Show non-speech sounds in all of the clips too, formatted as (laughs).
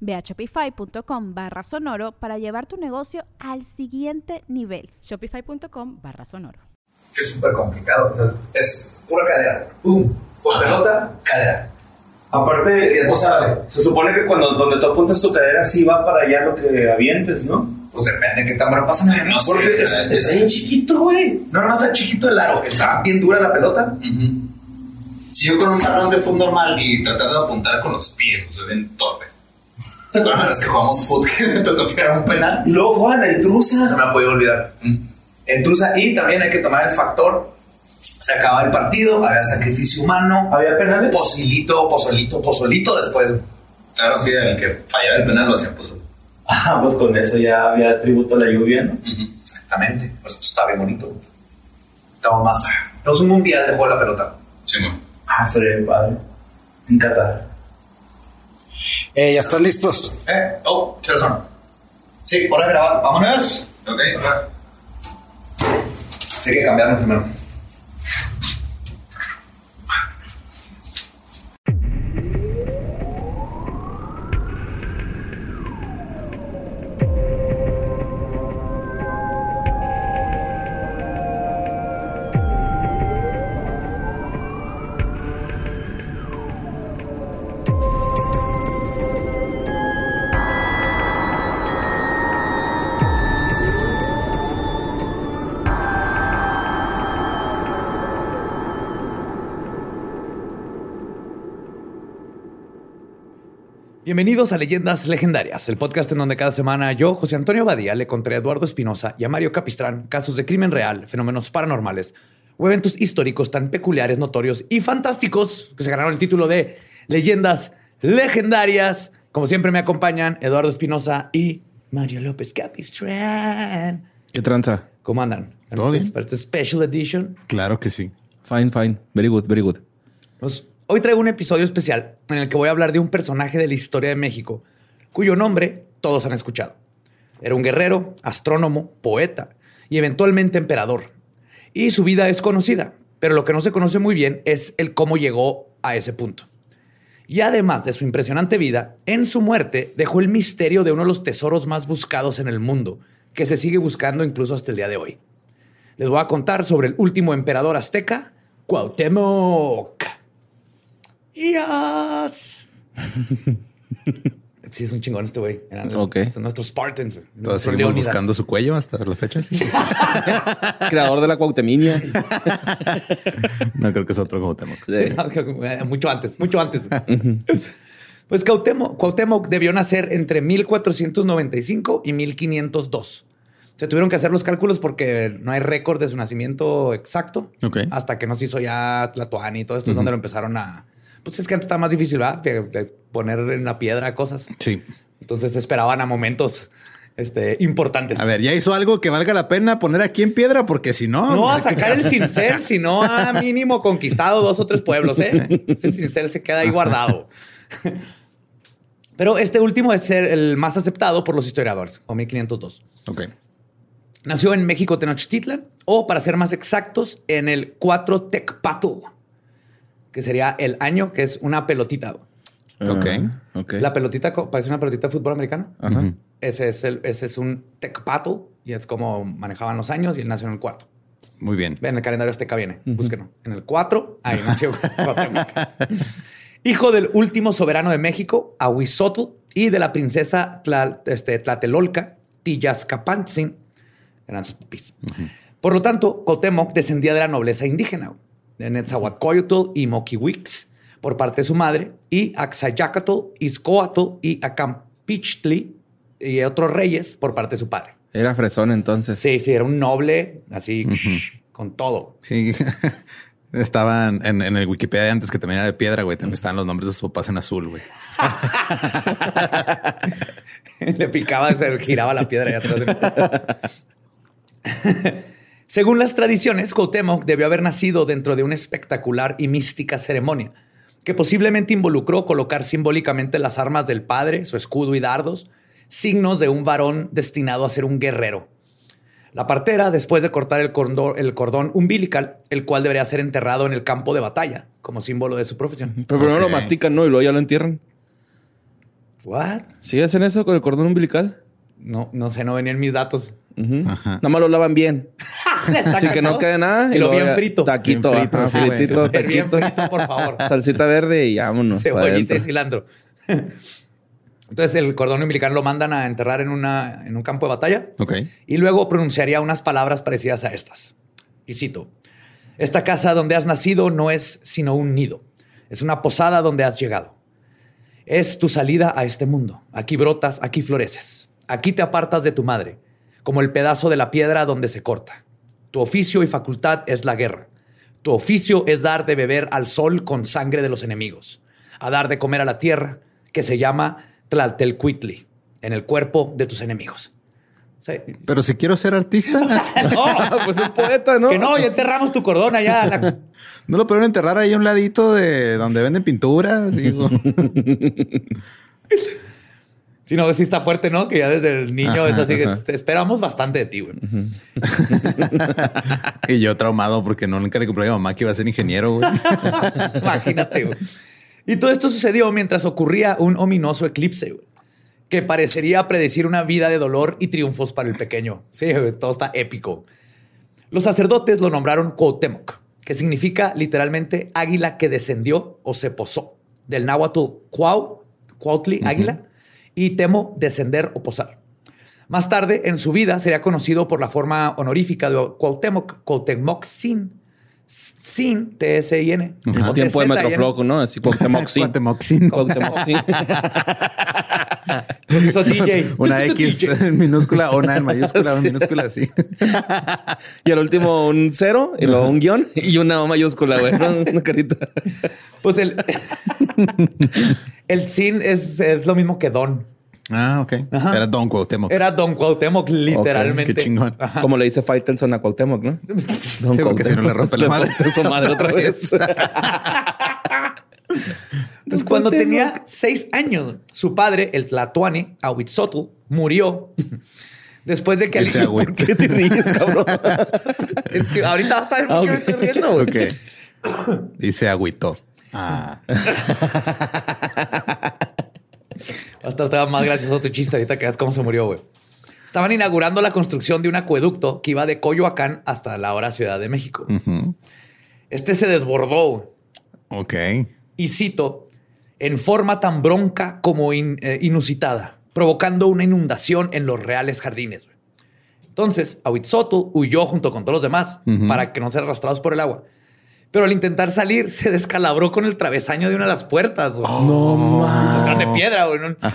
Ve a shopify.com barra sonoro para llevar tu negocio al siguiente nivel. Shopify.com barra sonoro. Es súper complicado. es pura cadera. ¡Pum! Por pelota, cadera. Aparte, o sea, se supone que cuando donde tú apuntas tu cadera sí va para allá lo que avientes, ¿no? Pues depende de qué tan pasa. No, no porque sé, es, es bien chiquito, güey. No, no, está chiquito el aro. Está bien dura la pelota. Si yo con un balón de fútbol normal y tratar de apuntar con los pies, o sea, ven torpe. ¿Se acuerdan de las que jugamos fútbol que me tocó tirar un penal? Y luego juegan la intrusa. Se me ha podido olvidar. Intrusa y también hay que tomar el factor. Se acaba el partido, había sacrificio humano. ¿Había penales? Posilito, pozolito, pozolito después. Claro, sí, el que fallaba el penal lo hacía pozolito. Ah, pues con eso ya había tributo a la lluvia, ¿no? Exactamente. Pues, pues está bien bonito. Estamos más. Estamos un mundial de juego la pelota. Sí, no. Ah, sería bien padre. En Qatar. Eh, ¿Ya están listos? ¿Eh? Oh, ¿qué son? Sí, hora de grabar. Vámonos. Ok, ok. Sí, hay que cambiarnos primero. Bienvenidos a Leyendas Legendarias, el podcast en donde cada semana yo, José Antonio Badía, le contaré a Eduardo Espinosa y a Mario Capistrán casos de crimen real, fenómenos paranormales o eventos históricos tan peculiares, notorios y fantásticos que se ganaron el título de Leyendas Legendarias. Como siempre me acompañan Eduardo Espinosa y Mario López Capistrán. ¿Qué tranza? ¿Cómo andan? ¿Todo Para bien? este- Para special edition. Claro que sí. Fine, fine. Very good, very good. Pues, hoy traigo un episodio especial en el que voy a hablar de un personaje de la historia de México cuyo nombre todos han escuchado. Era un guerrero, astrónomo, poeta y eventualmente emperador. Y su vida es conocida, pero lo que no se conoce muy bien es el cómo llegó a ese punto. Y además de su impresionante vida, en su muerte dejó el misterio de uno de los tesoros más buscados en el mundo, que se sigue buscando incluso hasta el día de hoy. Les voy a contar sobre el último emperador azteca, Cuauhtémoc. Yes. (laughs) Sí, es un chingón este güey. Eran Ok. son nuestros Spartans. Todos seguimos buscando su cuello hasta la fecha. sí. (laughs) creador de la Cuauhteminia. (laughs) no creo que es otro Cuauhtémoc. mucho antes, mucho antes. pues Cuauhtémoc, Cuauhtémoc debió nacer entre 1495 y 1502. Se tuvieron que hacer los cálculos porque no hay récord de su nacimiento exacto. Ok. Hasta que nos hizo ya Tlatoani y todo esto es donde lo empezaron a... Pues es que antes estaba más difícil, ¿verdad? Poner en la piedra cosas. Sí. Entonces esperaban a momentos este, importantes. A ver, ya hizo algo que valga la pena poner aquí en piedra, porque si no. No a sacar el cincel, sino a mínimo conquistado dos o tres pueblos, ¿eh? Ese cincel se queda ahí guardado. Pero este último es el más aceptado por los historiadores, o 1502. Ok. Nació en México, Tenochtitlan, o para ser más exactos, en el 4 Tecpatl, que sería el año que es una pelotita. Ok. Ah, Ok. La pelotita parece una pelotita de fútbol americano. Ese es, el, ese es un Tecpatl y es como manejaban los años y él nació en el cuarto. Muy bien. Ven, el calendario azteca viene. Búsquenlo. En el 4, ahí nació. (laughs) Hijo del último soberano de México, Ahuizotl, y de la princesa Tla- este, Tlatelolca. Eran sus papis. Por lo tanto, Cuauhtémoc descendía de la nobleza indígena, Netzahualcoyotl y Moquihuix, por parte de su madre, y Axayacatl, Izcoatl y Acampichtli y otros reyes por parte de su padre. Era fresón entonces. Sí, sí, era un noble, así, con todo. Sí. (laughs) Estaban en, en el Wikipedia de antes que también era de piedra, güey. También estaban los nombres de sus papás en azul, güey. (laughs) Le picaba, se giraba la piedra y atrás. (laughs) Según las tradiciones, Cuauhtémoc debió haber nacido dentro de una espectacular y mística ceremonia que posiblemente involucró colocar simbólicamente las armas del padre, su escudo y dardos, signos de un varón destinado a ser un guerrero. La partera, después de cortar el cordón, el cordón umbilical, el cual debería ser enterrado en el campo de batalla, como símbolo de su profesión. Pero primero lo mastican, ¿no? Y luego ya lo entierran. ¿What? ¿Sí hacen eso con el cordón umbilical? No, no sé, no venían mis datos. Nada más lo lavan bien. (laughs) Así que no quede nada. Y lo bien frito. Taquito, Bien frito, ajá, sí, güey. fritito, bien taquito. frito, por favor. (laughs) Salsita verde y vámonos. Cebollita y cilantro. (laughs) Entonces el cordón umbilical lo mandan a enterrar en, una, en un campo de batalla Ok. y luego pronunciaría unas palabras parecidas a estas. Y cito, esta casa donde has nacido no es sino un nido, es una posada donde has llegado. Es tu salida a este mundo. Aquí brotas, aquí floreces. Aquí te apartas de tu madre, como el pedazo de la piedra donde se corta. Tu oficio y facultad es la guerra. Tu oficio es dar de beber al sol con sangre de los enemigos, a dar de comer a la tierra, que se llama Tlaltelcuitli, en el cuerpo de tus enemigos. Sí. Pero si quiero ser artista, (laughs) ¡No! Pues es poeta, ¿no? Que no, ya enterramos tu cordón allá. la- (laughs) no lo pueden enterrar ahí a un ladito de donde venden pinturas. (laughs) Sí, no, sí está fuerte, ¿no? Que ya desde el niño es Ajá, así que te esperamos bastante de ti, güey. (laughs) y yo traumado porque no nunca le compré a mi mamá que iba a ser ingeniero, güey. (laughs) Imagínate, güey. Y todo esto sucedió mientras ocurría un ominoso eclipse, güey, que parecería predecir una vida de dolor y triunfos para el pequeño. Sí, güey, todo está épico. Los sacerdotes lo nombraron Cuauhtémoc, que significa literalmente águila que descendió o se posó, del náhuatl cuau, cuautli, águila, y temo, descender o posar. Más tarde, en su vida, sería conocido por la forma honorífica de Cuauhtémoc, Cuauhtémoc Sin, Sin, T-S-I-N. En su O tiempo de. Metrofloco, ¿no? Así. Cuauhtémoc-Sin. Cuauhtémoc-Sin. Los hizo DJ. Una X DJ. en (laughs) (laughs) minúscula, una en mayúscula, una en minúscula, así. (laughs) Y al último un cero, y luego un guion y una O mayúscula, güey. ¿no? Una carita. Pues el, el Sin es, es lo mismo que Don. Ah, ok. Ajá. Era Don Cuauhtémoc. Era Don Cuauhtémoc, literalmente. qué chingón. Ajá. Como le dice Faitelson a Cuauhtémoc, ¿no? Don Sí, porque si no le rompe la madre. su madre otra vez. Pues (laughs) cuando tenía seis años, su padre, el Tlatuani, Ahuitzotl, murió. Después de que alguien- Ahuit. ¿Qué te ríes, cabrón? (laughs) Es que ahorita vas a ver por qué me ok. estoy riendo. güey. Ok. Dice agüito. Ah. (laughs) Va a más gracioso tu chiste ahorita que veas cómo se murió, güey. Estaban inaugurando la construcción de un acueducto que iba de Coyoacán hasta la ahora Ciudad de México. Este se desbordó. Ok. y cito, en forma tan bronca como in- eh, inusitada, provocando una inundación en los reales jardines. Entonces, Ahuitzotl huyó junto con todos los demás para que no sean arrastrados por el agua. Pero al intentar salir, se descalabró con el travesaño de una de las puertas. güey. No Pues eran de piedra, güey. ¿no? (laughs)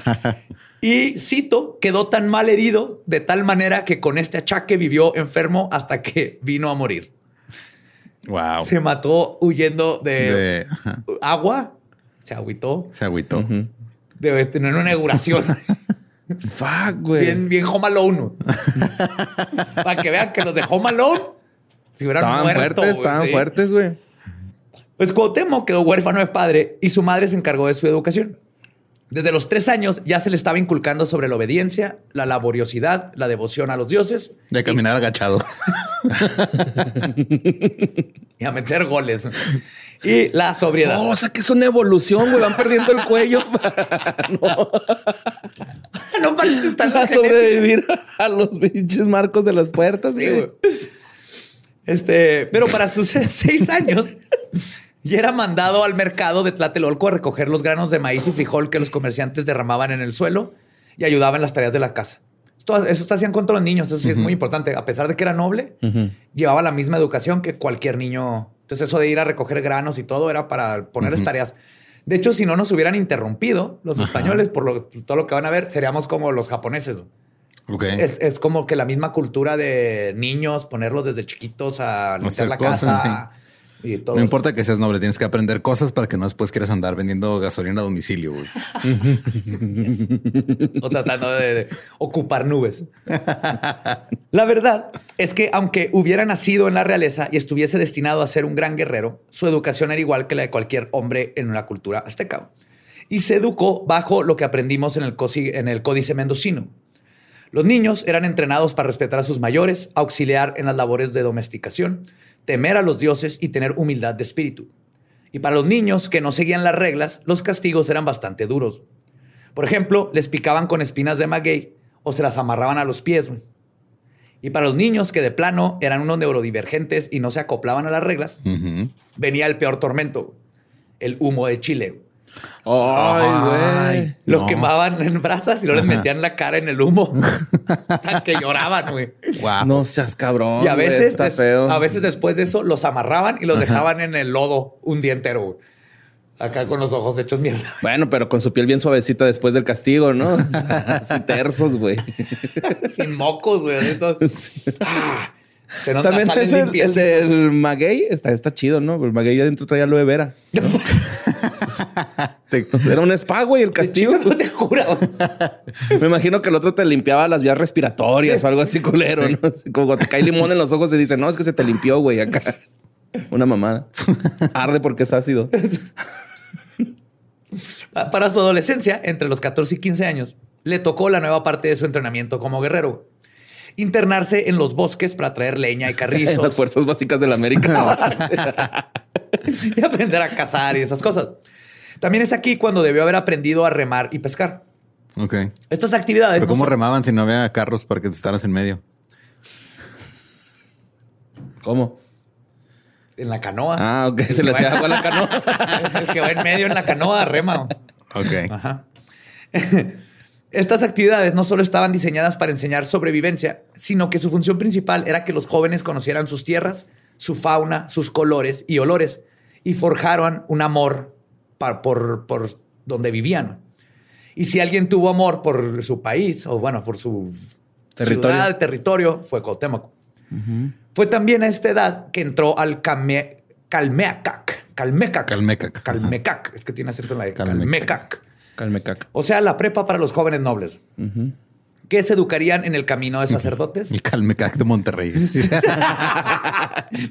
Y Cito quedó tan mal herido de tal manera que con este achaque vivió enfermo hasta que vino a morir. Wow. Se mató huyendo de, agua, se agüitó, Se agüitó. Ujú. debe tener una inauguración (laughs) Fuck, güey. bien, bien Home Alone. (laughs) Para que vean que los de Home Alone si hubieran Estaban muerto. fuertes, estaban sí. fuertes, güey. Pues Cuauhtémoc quedó huérfano de padre y su madre se encargó de su educación. Desde los tres años ya se le estaba inculcando sobre la obediencia, la laboriosidad, la devoción a los dioses De caminar agachado. (laughs) y a meter goles. Y la sobriedad. Oh, o sea que es una evolución, güey. Van perdiendo el cuello (laughs) (laughs) no parece estar para sobrevivir a los pinches marcos de las puertas, Sí, güey. Este, pero para sus (laughs) seis años ya era mandado al mercado de Tlatelolco a recoger los granos de maíz y frijol que los comerciantes derramaban en el suelo y ayudaba en las tareas de la casa. Todo eso te hacían contra los niños. Eso sí es muy importante. A pesar de que era noble, llevaba la misma educación que cualquier niño. Entonces, eso de ir a recoger granos y todo era para ponerles tareas. De hecho, si no nos hubieran interrumpido los españoles por lo- todo lo que van a ver, seríamos como los japoneses. Es, es como que la misma cultura de niños, ponerlos desde chiquitos a limpiar la cosas, casa y todo. No importa que seas noble, tienes que aprender cosas para que no después quieras andar vendiendo gasolina a domicilio. güey. (laughs) o tratando de, de ocupar nubes. (laughs) La verdad es que aunque hubiera nacido en la realeza y estuviese destinado a ser un gran guerrero, su educación era igual que la de cualquier hombre en una cultura azteca. Y se educó bajo lo que aprendimos en el, en el Códice Mendocino. Los niños eran entrenados para respetar a sus mayores, auxiliar en las labores de domesticación, temer a los dioses y tener humildad de espíritu. Y para los niños que no seguían las reglas, los castigos eran bastante duros. Por ejemplo, les picaban con espinas de maguey o se las amarraban a los pies. Y para los niños que de plano eran unos neurodivergentes y no se acoplaban a las reglas, venía el peor tormento, el humo de Chile. Ay, güey. Los no. quemaban en brasas y luego les Ajá. metían la cara en el humo. (laughs) Hasta que lloraban, güey. No seas cabrón. Y a veces, está des- feo. a veces después de eso los amarraban y los dejaban en el lodo un día entero. güey. Acá con los ojos hechos mierda. Bueno, pero con su piel bien suavecita después del castigo, ¿no? (laughs) Así tersos, güey. Sin mocos, güey. Ah, se nota También salen es el, el del maguey. Está, está chido, ¿no? El maguey adentro traía aloe vera. (laughs) (laughs) Te- Era un spa, güey, el castigo. No te juro. (laughs) Me imagino que el otro te limpiaba las vías respiratorias o algo así culero, como cuando te cae limón en los ojos y dice, no, es que se te limpió, güey, acá. Una mamada. (laughs) Arde porque es ácido. Para su adolescencia, entre los 14 y 15 años, le tocó la nueva parte de su entrenamiento como guerrero. Internarse en los bosques para traer leña y En las carrizos fuerzas básicas de la América. y aprender a cazar y esas cosas. También es aquí cuando debió haber aprendido a remar y pescar. Ok. Estas actividades Pero no ¿cómo son- remaban si no había carros para que te estaras en medio? ¿Cómo? en la canoa. Ah, ok. Se le hacía agua a la canoa. (laughs) El que va en medio en la canoa rema. Ok. Ajá. (laughs) Estas actividades no solo estaban diseñadas para enseñar sobrevivencia, sino que su función principal era que los jóvenes conocieran sus tierras, su fauna, sus colores y olores, y forjaran un amor por, por donde vivían. Y si alguien tuvo amor por su país, o bueno, por su Territorio. ciudad, territorio, fue Cuauhtémoc. Fue también a esta edad que entró al Came- Calmecac. Calmecac. Calmecac. Calmecac. Es que tiene acento en la E. Calmecac. Calmecac. Calme. O sea, la prepa para los jóvenes nobles. Que se educarían en el camino de sacerdotes. El Calmecac de Monterrey. (laughs)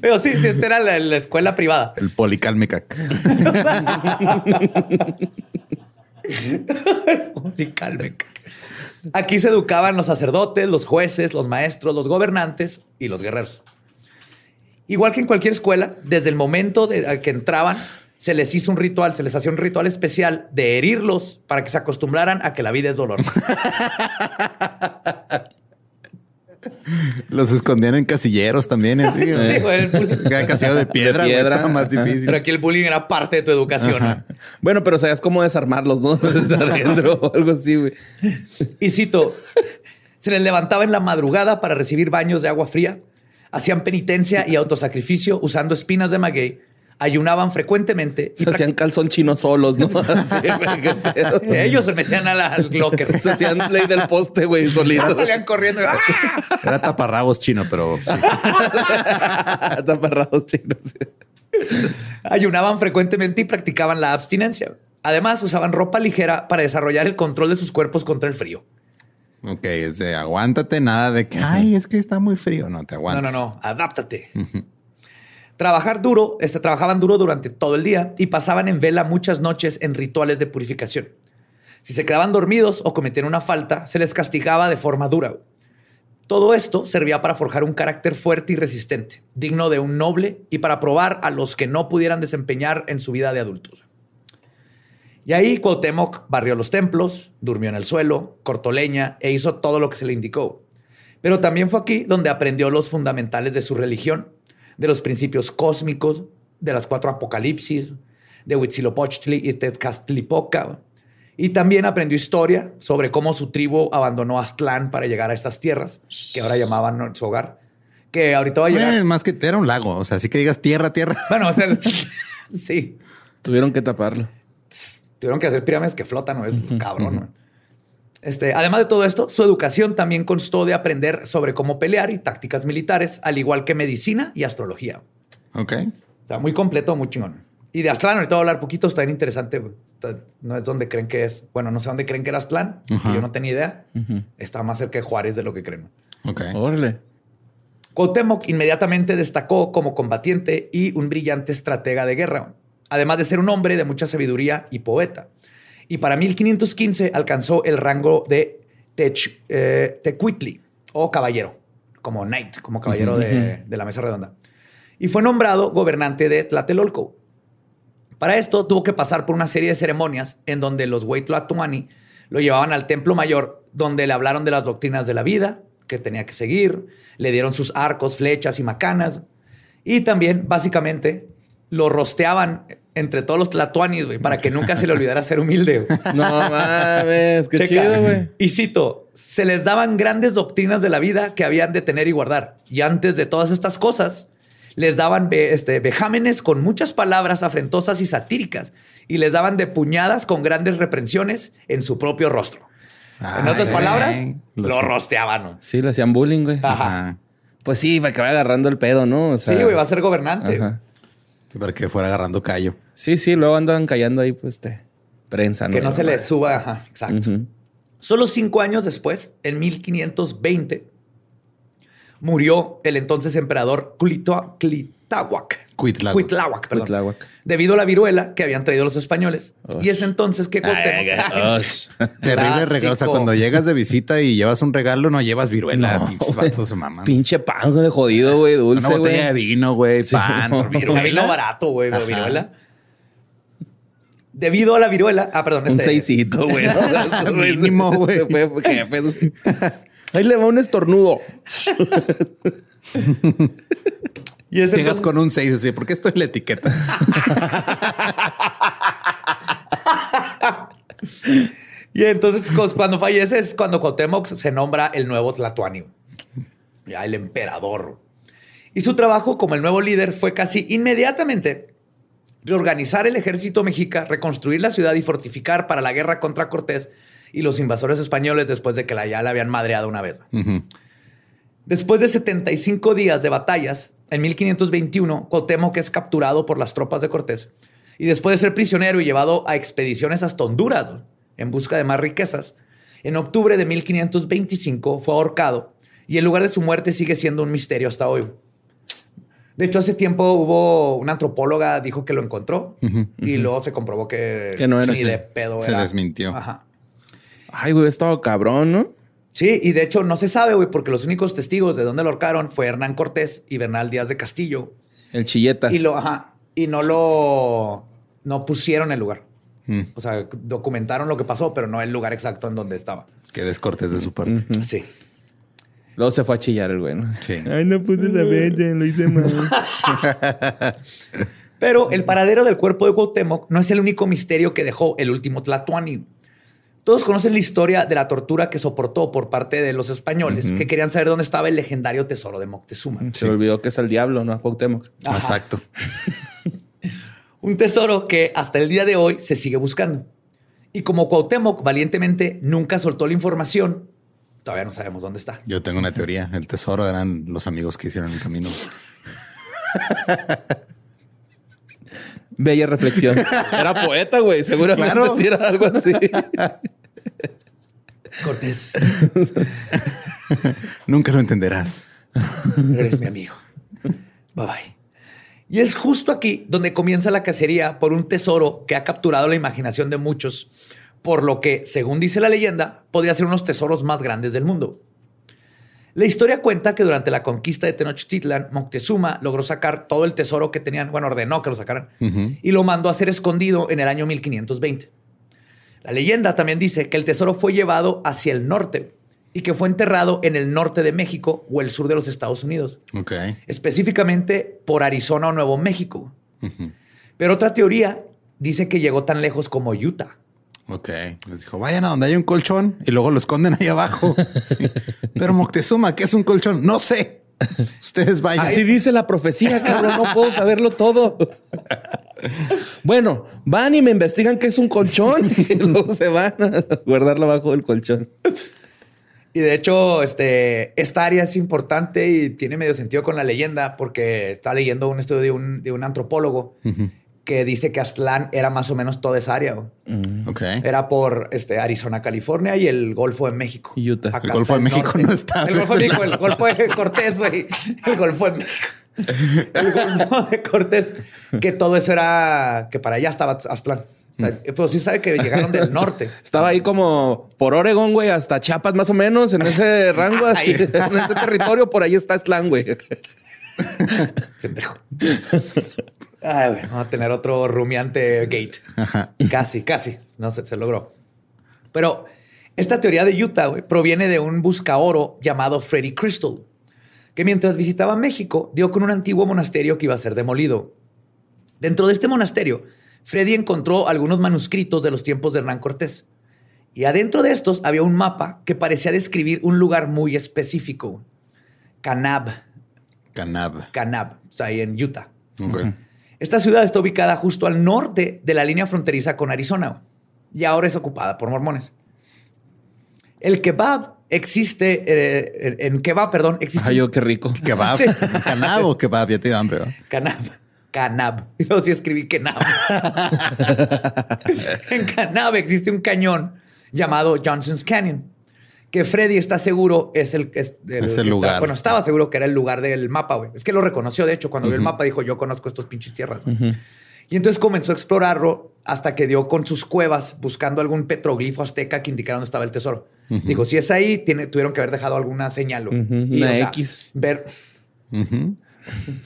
Pero sí, sí, esta era la, la escuela privada. El Policalmecac. Y (laughs) Calmecac. Aquí se educaban los sacerdotes, los jueces, los maestros, los gobernantes y los guerreros. Igual que en cualquier escuela, desde el momento de que entraban, se les hizo un ritual, se les hacía un ritual especial de herirlos para que se acostumbraran a que la vida es dolor. (laughs) Los escondían en casilleros también. así, güey. Sí, güey, el casillero de piedra. De piedra. más difícil. Pero aquí el bullying era parte de tu educación. ¿no? Bueno, pero sabías cómo desarmarlos, ¿no? (laughs) Desde adentro o algo así, güey. Y cito, se les levantaba en la madrugada para recibir baños de agua fría, hacían penitencia y autosacrificio usando espinas de maguey, ayunaban frecuentemente Se hacían calzón chino solos, ¿no? (laughs) Ellos se metían a la- al locker. Se hacían ley del poste, güey, solitos. Salían corriendo. ¡ah! Era taparrabos chino, pero sí. (laughs) Taparrados chinos. Ayunaban frecuentemente y practicaban la abstinencia. Además, usaban ropa ligera para desarrollar el control de sus cuerpos contra el frío. Ok, es de aguántate, nada de que, ay, es que está muy frío. No te No, aguantas. no, no, adáptate. Trabajar duro, este, trabajaban duro durante todo el día y pasaban en vela muchas noches en rituales de purificación. Si se quedaban dormidos o cometían una falta, se les castigaba de forma dura. Todo esto servía para forjar un carácter fuerte y resistente, digno de un noble y para probar a los que no pudieran desempeñar en su vida de adultos. Y ahí Cuauhtémoc barrió los templos, durmió en el suelo, cortó leña e hizo todo lo que se le indicó. Pero también fue aquí donde aprendió los fundamentales de su religión, de los principios cósmicos, de las cuatro apocalipsis, de Huitzilopochtli y Tezcatlipoca, Y también aprendió historia sobre cómo su tribu abandonó Aztlán para llegar a estas tierras, que ahora llamaban su hogar. Que ahorita va a llegar. Eh, más que era un lago. O sea, así que digas tierra, tierra. (laughs) Bueno, o sea, (laughs) sí. Tuvieron que taparlo. Tuvieron que hacer pirámides que flotan, ¿no? Es cabrón, ¿no? Este, además de todo esto, su educación también constó de aprender sobre cómo pelear y tácticas militares, al igual que medicina y astrología. Ok. O sea, muy completo, muy chingón. Y de Aztlán, ahorita voy a hablar poquito, está bien interesante. Está- no es donde creen que es. Bueno, no sé dónde creen que era Aztlán, que yo no tenía idea. Está más cerca de Juárez de lo que creen. Ok. Órale. Cuauhtémoc inmediatamente destacó como combatiente y un brillante estratega de guerra, además de ser un hombre de mucha sabiduría y poeta. Y para 1515 alcanzó el rango de tech, eh, tecuitli o caballero, como knight, como caballero de, de la mesa redonda. Y fue nombrado gobernante de Tlatelolco. Para esto tuvo que pasar por una serie de ceremonias en donde los Huaytlatuani lo llevaban al templo mayor, donde le hablaron de las doctrinas de la vida que tenía que seguir, le dieron sus arcos, flechas y macanas, y también, básicamente, lo rosteaban entre todos los tlatoanis, güey, para que nunca se le olvidara ser humilde. (laughs) No mames, qué Checa. chido, güey. Y cito, se les daban grandes doctrinas de la vida que habían de tener y guardar. Y antes de todas estas cosas, les daban este, vejámenes con muchas palabras afrentosas y satíricas. Y les daban de puñadas con grandes reprensiones en su propio rostro. en Ay, otras güey. palabras, Lo lo rosteaban. ¿no? Sí, le hacían bullying, güey. Ajá. Ajá. Pues sí, para que vaya agarrando el pedo, ¿no? O sea, sí, güey, va a ser gobernante. Ajá. Para que fuera agarrando callo. Sí, sí, luego andaban callando ahí, pues, de prensa, ¿no? Que no se le suba. Ajá, exacto. Solo cinco años después, en 1520, murió el entonces emperador Clito- Clitláhuac. Cuitláhuac. Cuitláhuac, perdón. Cuitláhuac. Debido a la viruela que habían traído los españoles. Y es entonces que. Terrible regalo. O sea, cuando llegas de visita y llevas un regalo, no llevas viruela. No, Pinches güey. vatos se maman. Pinche pan de jodido, güey, Una dulce, botella de güey. vino, güey, Sí, pan. no. por Vino, viruela. vino barato, güey, viruela. Debido a la viruela... Ah, perdón. Un este- seisito, güey. ¿no? O sea, (laughs) Mínimo, güey. (laughs) Ahí le va un estornudo. (laughs) Y es Llegas entonces- con un 6 así, ¿por qué estoy en la etiqueta? Y entonces cuando fallece es cuando Cuauhtémoc se nombra el nuevo Tlatuani. Ya el emperador. Y su trabajo como el nuevo líder fue casi inmediatamente reorganizar el ejército mexica, reconstruir la ciudad y fortificar para la guerra contra Cortés y los invasores españoles después de que la, ya la habían madreado una vez. Después de 75 días de batallas, en 1521, Cuauhtémoc es capturado por las tropas de Cortés y después de ser prisionero y llevado a expediciones hasta Honduras en busca de más riquezas, en octubre de 1525 fue ahorcado y el lugar de su muerte sigue siendo un misterio hasta hoy. De hecho, hace tiempo hubo una antropóloga dijo que lo encontró y luego se comprobó que, Que no era ni de pedo Se era. desmintió. Ajá. Ay, güey, estado cabrón, ¿no? Sí, y de hecho no se sabe, güey, porque los únicos testigos de dónde lo ahorcaron fue Hernán Cortés y Bernal Díaz de Castillo. El chilletas. Y lo, ajá, y no lo, no pusieron el lugar. Mm, O sea, documentaron lo que pasó, pero no el lugar exacto en donde estaba. Qué descortés de su parte. Sí. Luego se fue a chillar el güey, ¿no? Sí. Ay, no puse la venta, lo hice mal. (laughs) Pero el paradero del cuerpo de Cuauhtémoc no es el único misterio que dejó el último Tlatuani. Todos conocen la historia de la tortura que soportó por parte de los españoles que querían saber dónde estaba el legendario tesoro de Moctezuma. Se olvidó que es el diablo, ¿no? Cuauhtémoc. Ajá. Exacto. (laughs) Un tesoro que hasta el día de hoy se sigue buscando. Y como Cuauhtémoc valientemente nunca soltó la información, todavía no sabemos dónde está. Yo tengo una teoría. El tesoro eran los amigos que hicieron el camino. Bella reflexión. Era poeta, güey. Seguramente Claro. sí era algo así. Cortés, Nunca lo entenderás. eres mi amigo. Bye bye. Y es justo aquí donde comienza la cacería por un tesoro que ha capturado la imaginación de muchos, por lo que, según dice la leyenda, podría ser uno de los tesoros más grandes del mundo. La historia cuenta que durante la conquista de Tenochtitlan, Moctezuma logró sacar todo el tesoro que tenían, bueno, ordenó que lo sacaran, y lo mandó a ser escondido en el año 1520. La leyenda también dice que el tesoro fue llevado hacia el norte y que fue enterrado en el norte de México o el sur de los Estados Unidos, específicamente por Arizona o Nuevo México. Pero otra teoría dice que llegó tan lejos como Utah. Ok. Les dijo, vayan a donde hay un colchón y luego lo esconden ahí abajo. (laughs) Sí. Pero Moctezuma, ¿qué es un colchón? No sé. Ustedes vayan. Así dice la profecía, cabrón. No puedo saberlo todo. Bueno, van y me investigan qué es un colchón (laughs) y luego se van a guardarlo abajo del colchón. Y de hecho, este, esta área es importante y tiene medio sentido con la leyenda porque está leyendo un estudio de un, de un antropólogo que dice que Aztlán era más o menos toda esa área. güey. Ok. Era por este, Arizona, California y el Golfo de México. Utah. Acá El Golfo de México norte. no está El Golfo de México, el Golfo de Cortés, güey. El Golfo de México. El Golfo de Cortés. Que todo eso era... Que para allá estaba Aztlán. O sea, pero sí sabe que llegaron del (laughs) norte. Estaba ahí como por Oregon, güey, hasta Chiapas más o menos, en ese rango, así, Ahí. (laughs) en ese territorio, por ahí está Slan, güey. Pendejo. (laughs) Ay, güey, vamos a tener otro rumiante gate. Casi, casi. No sé, se logró. Pero esta teoría de Utah güey, proviene de un buscaoro llamado Freddy Crystal, que mientras visitaba México dio con un antiguo monasterio que iba a ser demolido. Dentro de este monasterio, Freddy encontró algunos manuscritos de los tiempos de Hernán Cortés. Y adentro de estos había un mapa que parecía describir un lugar muy específico. Canab, Canab. Canab, está ahí en Utah. Ok. Esta ciudad está ubicada justo al norte de la línea fronteriza con Arizona y ahora es ocupada por mormones. El kebab existe, eh, en kebab, perdón, existe Ay, yo qué rico. (laughs) Kebab. Sí. Canab o kebab. Ya te dio hambre. Canab. Canab. (laughs) Yo sí escribí Canab. (laughs) en Canab existe un cañón llamado Johnson's Canyon, que Freddy está seguro es el, es el- Es el está- lugar. bueno, estaba seguro que era el lugar del mapa, güey. Es que lo reconoció, de hecho, cuando vio el mapa dijo, yo conozco estos pinches tierras. güey". Y entonces comenzó a explorarlo hasta que dio con sus cuevas buscando algún petroglifo azteca que indicara dónde estaba el tesoro. Dijo, si es ahí, tiene, tuvieron que haber dejado alguna señal. Y, una o sea, X. Ver (laughs)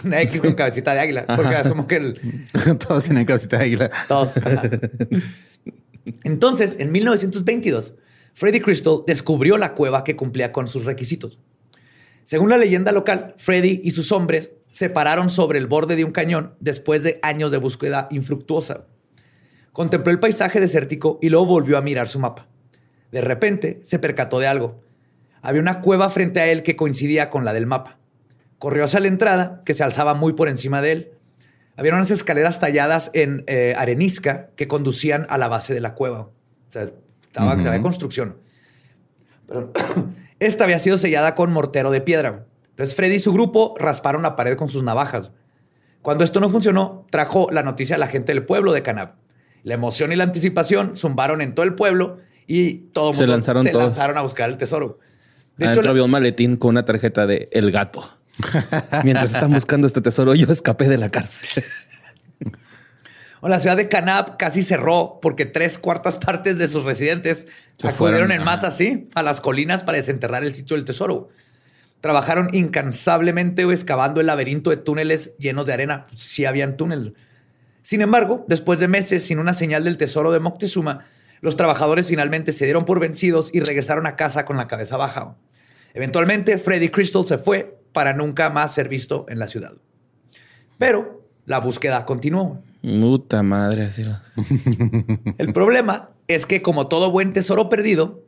una X con cabecita de águila. Porque asumo que el, (laughs) Todos tienen cabecita de águila. todos. ajá. (laughs) Entonces, en 1922, Freddy Crystal descubrió la cueva que cumplía con sus requisitos. Según la leyenda local, Freddy y sus hombres se pararon sobre el borde de un cañón después de años de búsqueda infructuosa. Contempló el paisaje desértico y luego volvió a mirar su mapa. De repente, se percató de algo. Había una cueva frente a él que coincidía con la del mapa. Corrió hacia la entrada, que se alzaba muy por encima de él. Había unas escaleras talladas en eh, arenisca que conducían a la base de la cueva. O sea, estaba Ujú. había construcción. Pero (clears throat) esta había sido sellada con mortero de piedra. Entonces Freddy y su grupo rasparon la pared con sus navajas. Cuando esto no funcionó, trajo la noticia a la gente del pueblo de Canab. La emoción y la anticipación zumbaron en todo el pueblo y todo Se mundo lanzaron se todos. lanzaron a buscar el tesoro. De hecho, Adentro había un maletín con una tarjeta de El Gato. (laughs) Mientras están buscando este tesoro, yo escapé de la cárcel. (laughs) Bueno, la ciudad de Canab casi cerró porque tres cuartas (laughs) partes de sus residentes Se acudieron fueron, en masa así a las colinas para desenterrar el sitio del tesoro. Trabajaron incansablemente excavando el laberinto de túneles llenos de arena. Sí habían túneles. Sin embargo, después de meses sin una señal del tesoro de Moctezuma, los trabajadores finalmente se dieron por vencidos y regresaron a casa con la cabeza baja. Eventualmente, Freddy Crystal se fue para nunca más ser visto en la ciudad. Pero la búsqueda continuó. Puta madre, así lo- (laughs) El problema es que como todo buen tesoro perdido,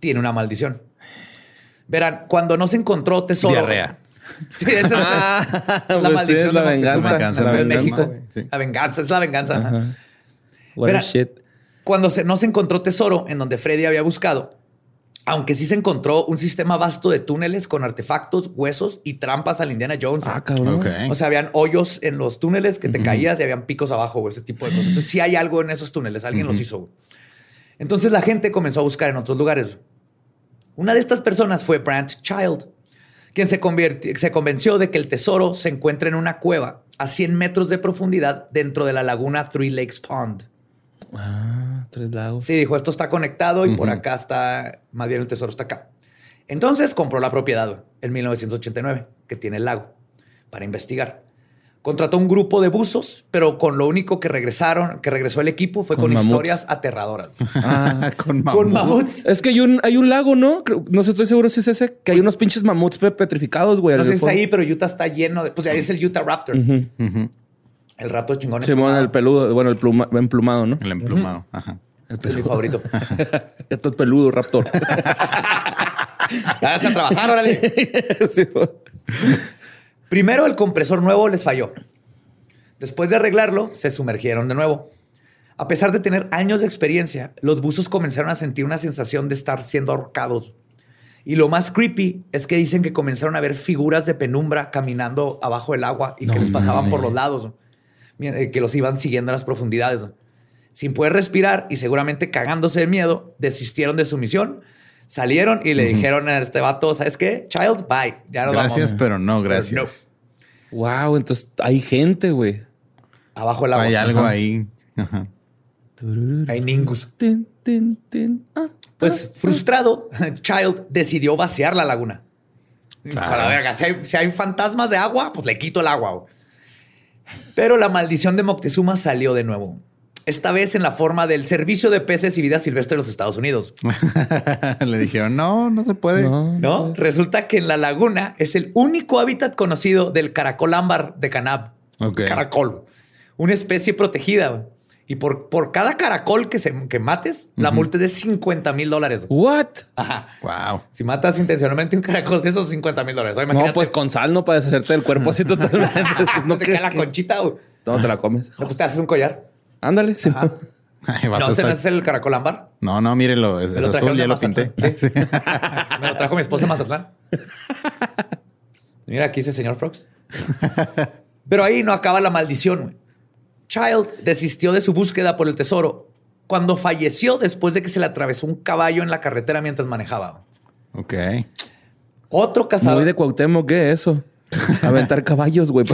tiene una maldición. Verán, cuando no se encontró tesoro... Diarrea. (laughs) Sí, esa es Ah, la pues maldición sí, es la de venganza. La la en venganza, México. güey, sí. La venganza, es la venganza. a shit. Cuando se- no se encontró tesoro en donde Freddy había buscado, aunque sí se encontró un sistema vasto de túneles con artefactos, huesos y trampas al Indiana Jones. Ah, cabrón. O sea, habían hoyos en los túneles que te caías y habían picos abajo, güey, ese tipo de cosas. Entonces, sí hay algo en esos túneles, alguien los hizo. Entonces, la gente comenzó a buscar en otros lugares. Una de estas personas fue Brant Child, quien se, se convenció de que el tesoro se encuentra en una cueva a 100 metros de profundidad dentro de la laguna Three Lakes Pond. Ah, tres lagos. Sí, dijo, esto está conectado y por acá está, más bien el tesoro está acá. Entonces compró la propiedad en 1989, que tiene el lago, para investigar. Contrató un grupo de buzos, pero con lo único que regresaron, que regresó el equipo fue Con con, mamuts. historias aterradoras. (laughs) Ah. con mamut. con mamuts. Es que hay un, hay un lago, ¿no? Creo- No sé, estoy seguro si es ese, que hay unos pinches mamuts pe- petrificados, güey. No sé si es ahí, pero Utah está lleno de... Pues ahí es el Utah Raptor. Ujú. El rato chingón. Simón, el peludo, bueno, el pluma- emplumado, ¿no? El emplumado. Ajá. Este es mi favorito. (laughs) Esto es peludo, Raptor. (laughs) Vas a trabajar, órale. (laughs) Sí. Primero, el compresor nuevo les falló. Después de arreglarlo, se sumergieron de nuevo. A pesar de tener años de experiencia, los buzos comenzaron a sentir una sensación de estar siendo ahorcados. Y lo más creepy es que dicen que comenzaron a ver figuras de penumbra caminando abajo del agua y que les pasaban por los lados, que los iban siguiendo a las profundidades. Sin poder respirar y seguramente cagándose de miedo, desistieron de su misión, salieron y le dijeron a este vato, ¿sabes qué? Child, bye. Ya nos Gracias, vamos. pero no, gracias. Wow, entonces hay gente, güey. Abajo del agua. Hay algo Ajá. ahí. Ajá. Hay ningus. Tin, tin. Ah, Pues frustrado, (laughs) Child decidió vaciar la laguna. Claro. Para la verga, si hay, si hay fantasmas de agua, pues le quito el agua. güey. Pero la maldición de Moctezuma salió de nuevo. Esta vez en la forma del Servicio de Peces y Vida Silvestre de los Estados Unidos. (laughs) Le dijeron, no, no se puede. no, ¿No? Resulta que en la laguna es el único hábitat conocido del caracol ámbar de Canab. Ok. Caracol. Una especie protegida. Y por, por cada caracol que, se, que mates, la multa es de 50 mil dólares. What? Ajá. Wow. Si matas intencionalmente un caracol de esos 50 mil dólares. No, pues con sal no para deshacerte del cuerpo así (laughs) totalmente. no (laughs) no, te que- queda la conchita. no te la comes. No, pues te haces un collar. Ándale. sí. (laughs) Ay, ¿No a te estar- haces el caracol ámbar? No, no, mírelo. Es, es azul, ya lo pinté. Sí. Me lo trajo mi esposa en Mazatlán. Mira, aquí dice señor Frogs. Pero ahí no acaba la maldición. güey. Child desistió de su búsqueda por el tesoro cuando falleció después de que se le atravesó un caballo en la carretera mientras manejaba. Ok. Otro cazador. Muy de Cuauhtémoc, ¿qué es eso? Aventar caballos, güey.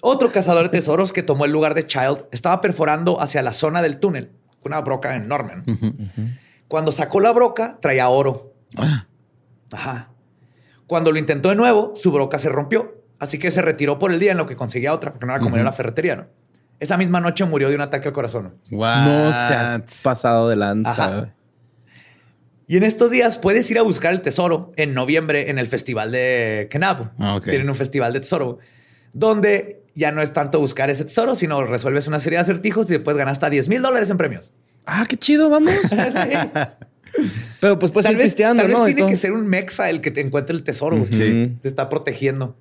Otro cazador de tesoros que tomó el lugar de Child estaba perforando hacia la zona del túnel, una broca enorme. ¿no? Cuando sacó la broca, traía oro. Ah, Ajá. Cuando lo intentó de nuevo, su broca se rompió. Así que se retiró por el día en lo que conseguía otra, porque no era como ir a la ferretería, ¿no? Esa misma noche murió de un ataque al corazón. what? No seas pasado de lanza. Ajá. Y en estos días puedes ir a buscar el tesoro en noviembre en el festival de Kenab. Ah, ok. Tienen un festival de tesoro donde ya no es tanto buscar ese tesoro, sino resuelves una serie de acertijos y después ganas hasta 10 mil dólares en premios. Ah, qué chido, vamos. (laughs) Pero pues puedes tal ir vez, pisteando, tal vez tiene que ser un mexa el que te encuentre el tesoro. Sí. Te está protegiendo.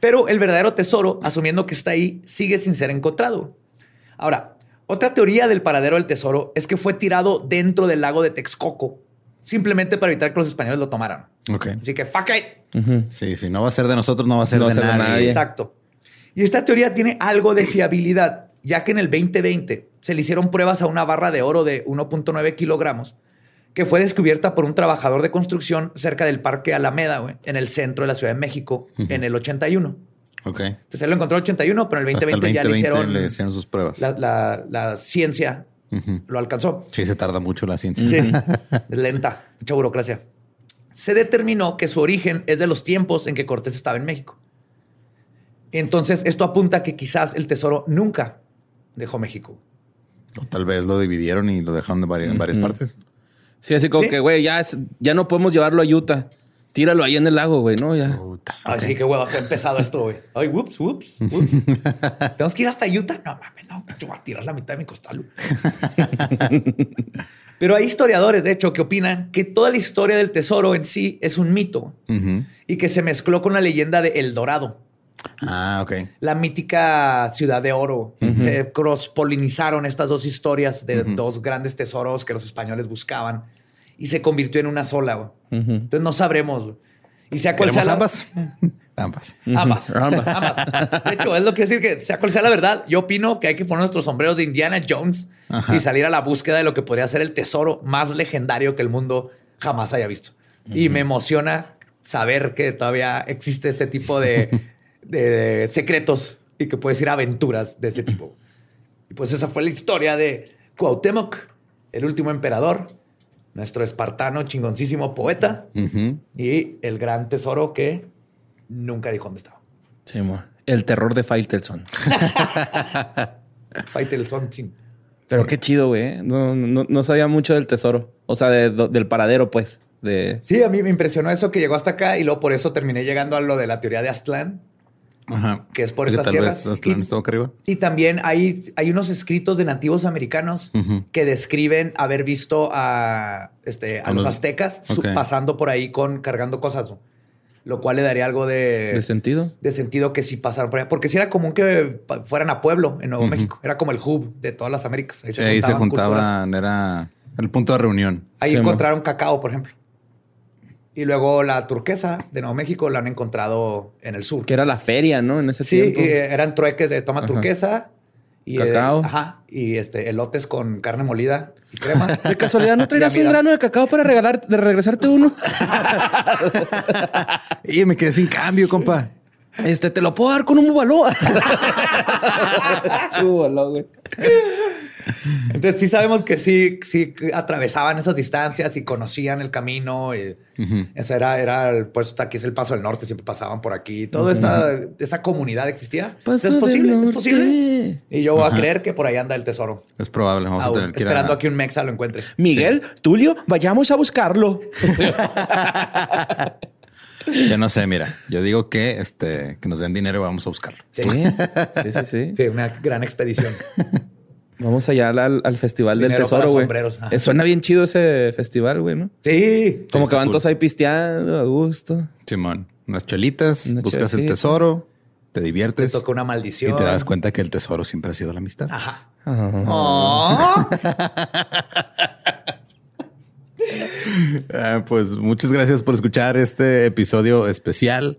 Pero el verdadero tesoro, asumiendo que está ahí, sigue sin ser encontrado. Ahora, otra teoría del paradero del tesoro es que fue tirado dentro del lago de Texcoco, simplemente para evitar que los españoles lo tomaran. Ok. Así que fuck it. Sí, si no va a ser de nosotros, no va a ser, No va de, a ser de nadie. Exacto. Y esta teoría tiene algo de fiabilidad, ya que en el 2020 se le hicieron pruebas a una barra de oro de 1.9 kilogramos que fue descubierta por un trabajador de construcción cerca del Parque Alameda, güey, en el centro de la Ciudad de México, en el 81. Ok. Entonces él lo encontró en el 81, pero en el Hasta 2020, el ya le 2020 hicieron, le hicieron sus pruebas. la, la- la ciencia lo alcanzó. Sí, se tarda mucho la ciencia. Sí. Es (laughs) lenta, mucha burocracia. Se determinó que su origen es de los tiempos en que Cortés estaba en México. Entonces, esto apunta a que quizás el tesoro nunca dejó México. O tal vez lo dividieron y lo dejaron de vari- en varias partes. Sí, así como Sí. que, güey, ya, es- ya no podemos llevarlo a Utah. Tíralo ahí en el lago, güey, ¿no? Ya. Puta. Así que, huevo, está empezado esto, güey. Ay, whoops, whoops, (laughs) whoops. Tenemos que ir hasta Utah. No mames, no, yo voy a tirar la mitad de mi costal. (laughs) Pero hay historiadores, de hecho, que opinan que toda la historia del tesoro en sí es un mito y que se mezcló con la leyenda de El Dorado. Ah, ok. la mítica ciudad de oro. Se cross-polinizaron estas dos historias de dos grandes tesoros que los españoles buscaban y se convirtió en una sola. Entonces no sabremos. Y sea cual sea ¿Queremos la- ambas? (laughs) ambas. Ambas. (laughs) Ambas. Ambas. De hecho, es lo que decir que sea cual sea la verdad, yo opino que hay que poner nuestros sombreros de Indiana Jones Ajá. y salir a la búsqueda de lo que podría ser el tesoro más legendario que el mundo jamás haya visto. Y me emociona saber que todavía existe ese tipo de, (laughs) de secretos y que puedes ir a aventuras de ese tipo. Y pues esa fue la historia de Cuauhtémoc, el último emperador, nuestro espartano chingoncísimo poeta y el gran tesoro que nunca dijo dónde estaba. Sí. El terror de Faitelson. (laughs) Faitelson, sí. Pero qué chido, güey. ¿eh? No, no, no sabía mucho del tesoro. O sea, de- do- del paradero, pues. De... Sí, a mí me impresionó eso que llegó hasta acá y luego por eso terminé llegando a lo de la teoría de Aztlán. Ajá. que es por estas tierras. Y- también hay, hay unos escritos de nativos americanos que describen haber visto a, este, a A los los- aztecas pasando por ahí con cargando cosas, ¿no? lo cual le daría algo de, ¿De sentido? de sentido que sí pasaron por allá. Porque sí era común que fueran a Pueblo en Nuevo. México. Era como el hub de todas las Américas. Sí, ahí se culturas. juntaban, era el punto de reunión. Ahí Sí, encontraron cacao, por ejemplo. Y luego la turquesa de Nuevo México la han encontrado en el sur. Que era la feria, ¿no? En ese Sí, tiempo. eh, eran trueques de toma Ajá. turquesa y eh, Cacao. ajá, y este elotes con carne molida y crema. (laughs) De casualidad, ¿no traerás (laughs) un grano de cacao para regalar, de regresarte uno? (laughs) Y me quedé sin cambio, compa. Este, te lo puedo dar con un bubaló. Chúbalo, güey. Entonces sí sabemos que sí, sí atravesaban esas distancias y conocían el camino. Y Ese era, era el, pues aquí es el paso del norte, siempre pasaban por aquí. Toda esta esa comunidad existía. Paso es posible, es posible. Y yo voy a creer que por ahí anda el tesoro. Es probable. Vamos a tener que ir esperando a... a que un mexa lo encuentre. Miguel, Tulio, vayamos a buscarlo. (laughs) Yo no sé, mira. Yo digo que este que nos den dinero y vamos a buscarlo. Sí, sí, sí, sí. Sí, una gran expedición. (laughs) Vamos allá al, al Festival del Dinero para Tesoro, güey. Eh, Suena bien chido ese festival, güey, ¿no? Sí. Como que van cool. todos ahí pisteando a gusto. Simón, unas chelitas, Una buscas el tesoro, te Te diviertes toca una y maldición. te das cuenta que el tesoro siempre ha sido la amistad. Ajá. (laughs) Ah, pues muchas gracias por escuchar este episodio especial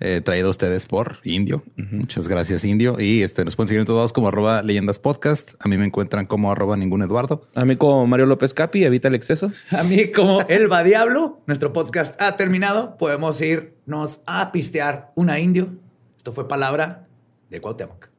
eh, traído a ustedes por Indio. Muchas gracias, Indio. Y este nos pueden seguir en todos lados como arroba leyendas podcast. A mí me encuentran como arroba ningún Eduardo. A mí como Mario López Capi, evita el exceso. A mí, como El Va Diablo, nuestro podcast ha terminado. Podemos irnos a pistear una indio. Esto fue palabra de Cuauhtémoc.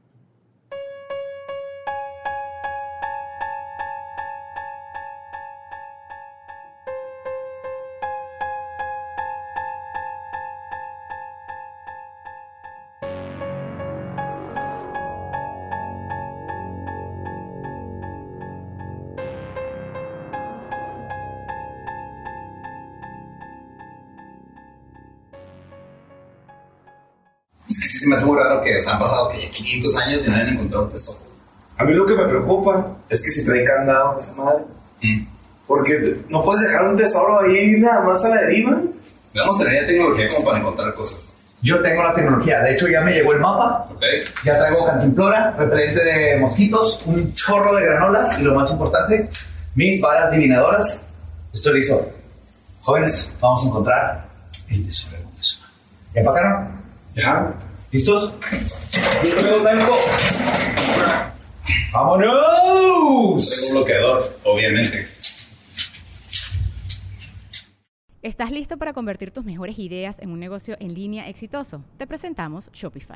Sí se me hace muy raro que o sea, han pasado que ya 500 años y no hayan encontrado un tesoro. A mí lo que me preocupa es que si trae candado esa madre. Mm. Porque no puedes dejar un tesoro ahí nada más a la deriva. Debemos tener ya tecnología como para encontrar cosas. Yo tengo la tecnología. De hecho, ya me llegó el mapa. ¿Ok? Ya traigo cantimplora, repelente de mosquitos, un chorro de granolas y lo más importante, mis varas adivinadoras. Estoy listo. Jóvenes, vamos a encontrar el tesoro. ¿Ya empacaron? Ya. ¿Listos? Técnico. ¡Vámonos! Tengo un bloqueador, obviamente. ¿Estás listo para convertir tus mejores ideas en un negocio en línea exitoso? Te presentamos Shopify.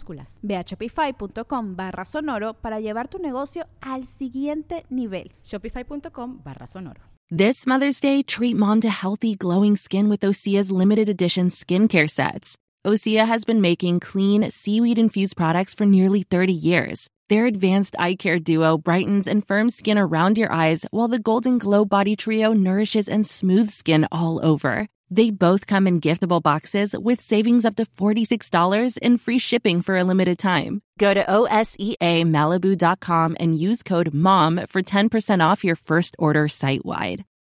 minúsculas. Ve a shopify.com barra sonoro para llevar tu negocio al siguiente nivel. Shopify.com barra sonoro. This Mother's Day, treat mom to healthy, glowing skin with Osea's limited edition skincare sets. Osea has been making clean, seaweed infused products for nearly 30 years. Their advanced eye care duo brightens and firms skin around your eyes, while the Golden Glow Body Trio nourishes and smooths skin all over. They both come in giftable boxes with savings up to $46 and free shipping for a limited time. Go to OSEAMalibu.com and use code MOM for 10% off your first order site wide.